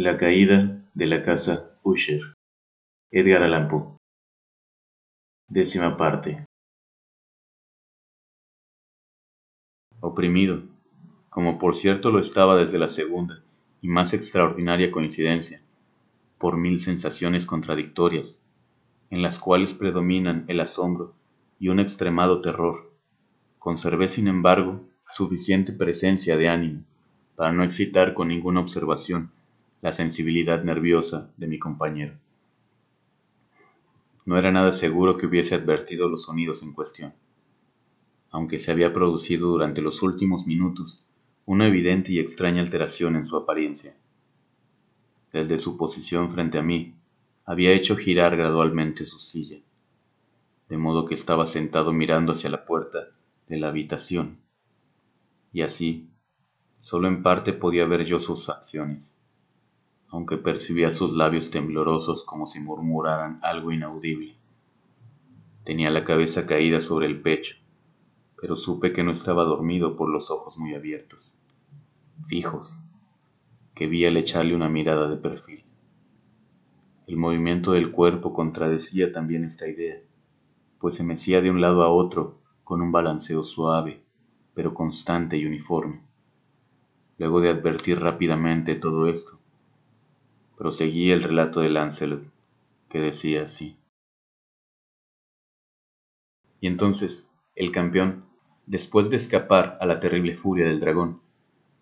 La caída de la casa Usher. Edgar Allan Poe. Décima parte. Oprimido, como por cierto lo estaba desde la segunda y más extraordinaria coincidencia, por mil sensaciones contradictorias, en las cuales predominan el asombro y un extremado terror, conservé sin embargo suficiente presencia de ánimo para no excitar con ninguna observación la sensibilidad nerviosa de mi compañero. No era nada seguro que hubiese advertido los sonidos en cuestión, aunque se había producido durante los últimos minutos una evidente y extraña alteración en su apariencia. El de su posición frente a mí había hecho girar gradualmente su silla, de modo que estaba sentado mirando hacia la puerta de la habitación, y así, solo en parte podía ver yo sus facciones, aunque percibía sus labios temblorosos como si murmuraran algo inaudible. Tenía la cabeza caída sobre el pecho, pero supe que no estaba dormido por los ojos muy abiertos, fijos, que vi al echarle una mirada de perfil. El movimiento del cuerpo contradecía también esta idea, pues se mecía de un lado a otro con un balanceo suave, pero constante y uniforme. Luego de advertir rápidamente todo esto, proseguí el relato de Lancelot, que decía así. Y entonces el campeón, después de escapar a la terrible furia del dragón,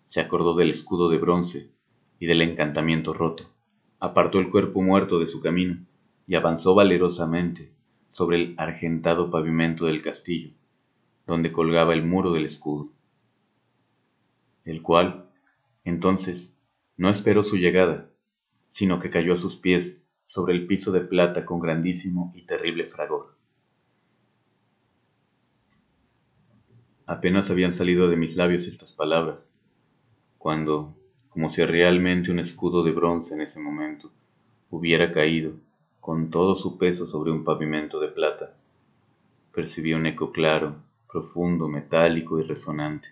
se acordó del escudo de bronce y del encantamiento roto, apartó el cuerpo muerto de su camino y avanzó valerosamente sobre el argentado pavimento del castillo, donde colgaba el muro del escudo, el cual, entonces, no esperó su llegada, sino que cayó a sus pies sobre el piso de plata con grandísimo y terrible fragor. Apenas habían salido de mis labios estas palabras, cuando, como si realmente un escudo de bronce en ese momento hubiera caído con todo su peso sobre un pavimento de plata, percibí un eco claro, profundo, metálico y resonante.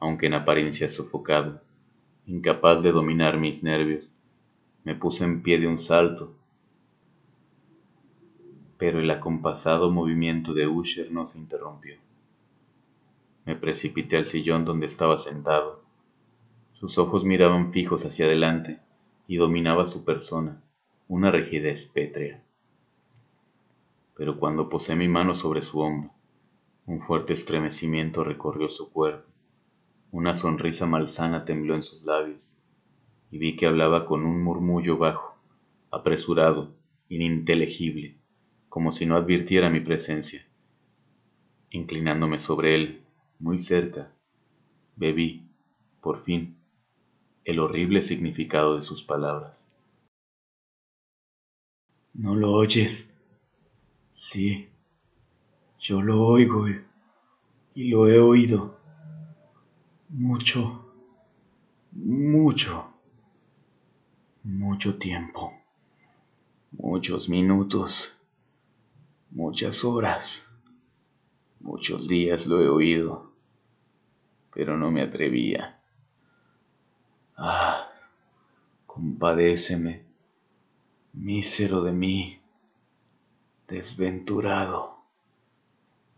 Aunque en apariencia sofocado, incapaz de dominar mis nervios, me puse en pie de un salto pero el acompasado movimiento de Usher no se interrumpió. Me precipité al sillón donde estaba sentado. Sus ojos miraban fijos hacia adelante y dominaba su persona una rigidez pétrea. Pero cuando posé mi mano sobre su hombro, un fuerte estremecimiento recorrió su cuerpo, una sonrisa malsana tembló en sus labios, y vi que hablaba con un murmullo bajo, apresurado, ininteligible como si no advirtiera mi presencia. Inclinándome sobre él, muy cerca, bebí, por fin, el horrible significado de sus palabras. ¿No lo oyes? Sí, yo lo oigo y lo he oído. Mucho, mucho, mucho tiempo, muchos minutos Muchas horas, muchos días lo he oído, pero no me atrevía. Ah, compadéceme, mísero de mí, desventurado.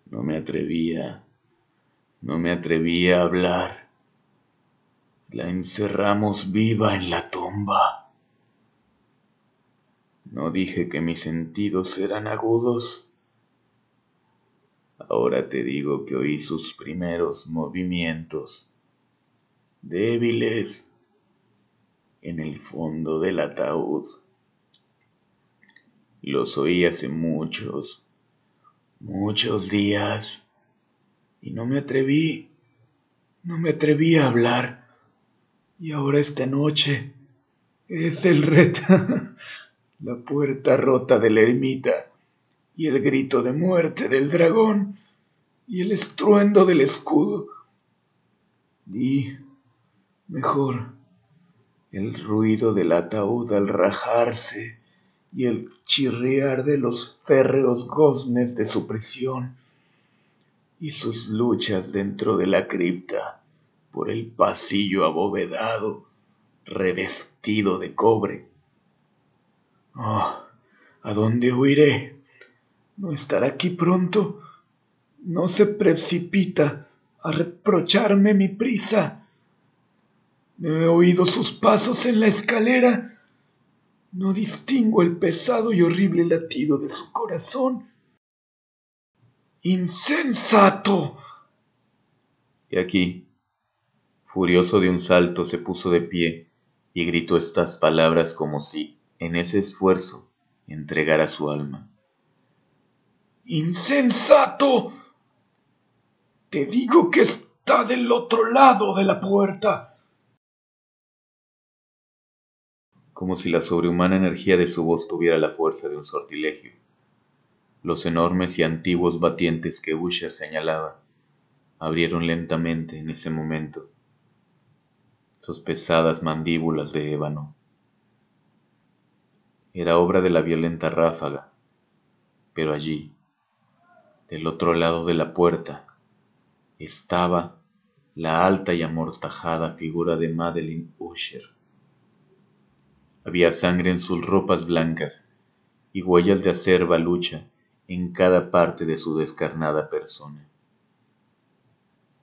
No me atrevía, no me atrevía a hablar. La encerramos viva en la tumba. No dije que mis sentidos eran agudos. Ahora te digo que oí sus primeros movimientos, débiles, en el fondo del ataúd. Los oí hace muchos, muchos días, y no me atreví, no me atreví a hablar. Y ahora esta noche es el reto la puerta rota de la ermita y el grito de muerte del dragón y el estruendo del escudo. Y, mejor, el ruido del ataúd al rajarse y el chirriar de los férreos goznes de su prisión y sus luchas dentro de la cripta por el pasillo abovedado revestido de cobre. Oh, ¿a dónde huiré? ¿No estará aquí pronto? No se precipita a reprocharme mi prisa. No he oído sus pasos en la escalera. No distingo el pesado y horrible latido de su corazón. ¡Insensato! Y aquí, furioso de un salto, se puso de pie y gritó estas palabras como si, en ese esfuerzo, entregara su alma. ¡Insensato! Te digo que está del otro lado de la puerta. Como si la sobrehumana energía de su voz tuviera la fuerza de un sortilegio. Los enormes y antiguos batientes que Usher señalaba abrieron lentamente en ese momento sus pesadas mandíbulas de ébano. Era obra de la violenta ráfaga, pero allí, del otro lado de la puerta, estaba la alta y amortajada figura de Madeline Usher. Había sangre en sus ropas blancas y huellas de acerba lucha en cada parte de su descarnada persona.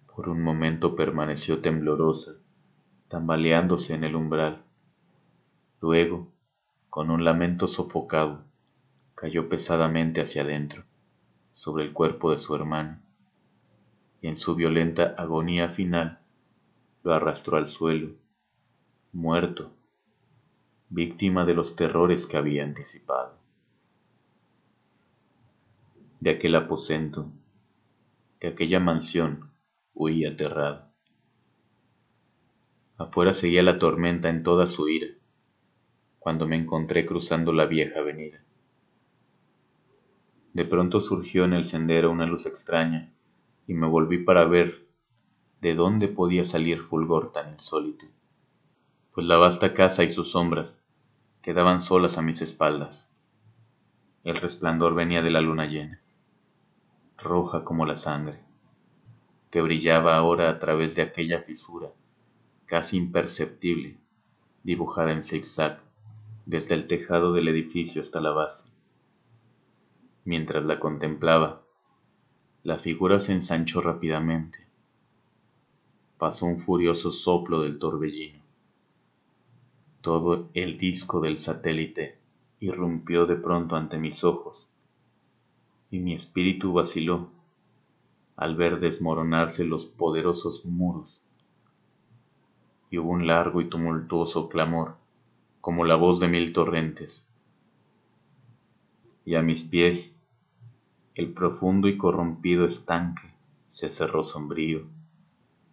Por un momento permaneció temblorosa, tambaleándose en el umbral. Luego, con un lamento sofocado, cayó pesadamente hacia adentro, sobre el cuerpo de su hermano, y en su violenta agonía final lo arrastró al suelo, muerto, víctima de los terrores que había anticipado. De aquel aposento, de aquella mansión, huí aterrado. Afuera seguía la tormenta en toda su ira, cuando me encontré cruzando la vieja avenida. De pronto surgió en el sendero una luz extraña y me volví para ver de dónde podía salir fulgor tan insólito, pues la vasta casa y sus sombras quedaban solas a mis espaldas. El resplandor venía de la luna llena, roja como la sangre, que brillaba ahora a través de aquella fisura casi imperceptible, dibujada en zigzag desde el tejado del edificio hasta la base. Mientras la contemplaba, la figura se ensanchó rápidamente. Pasó un furioso soplo del torbellino. Todo el disco del satélite irrumpió de pronto ante mis ojos, y mi espíritu vaciló al ver desmoronarse los poderosos muros y hubo un largo y tumultuoso clamor, como la voz de mil torrentes. Y a mis pies, el profundo y corrompido estanque se cerró sombrío,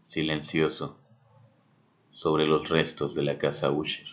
silencioso, sobre los restos de la casa Usher.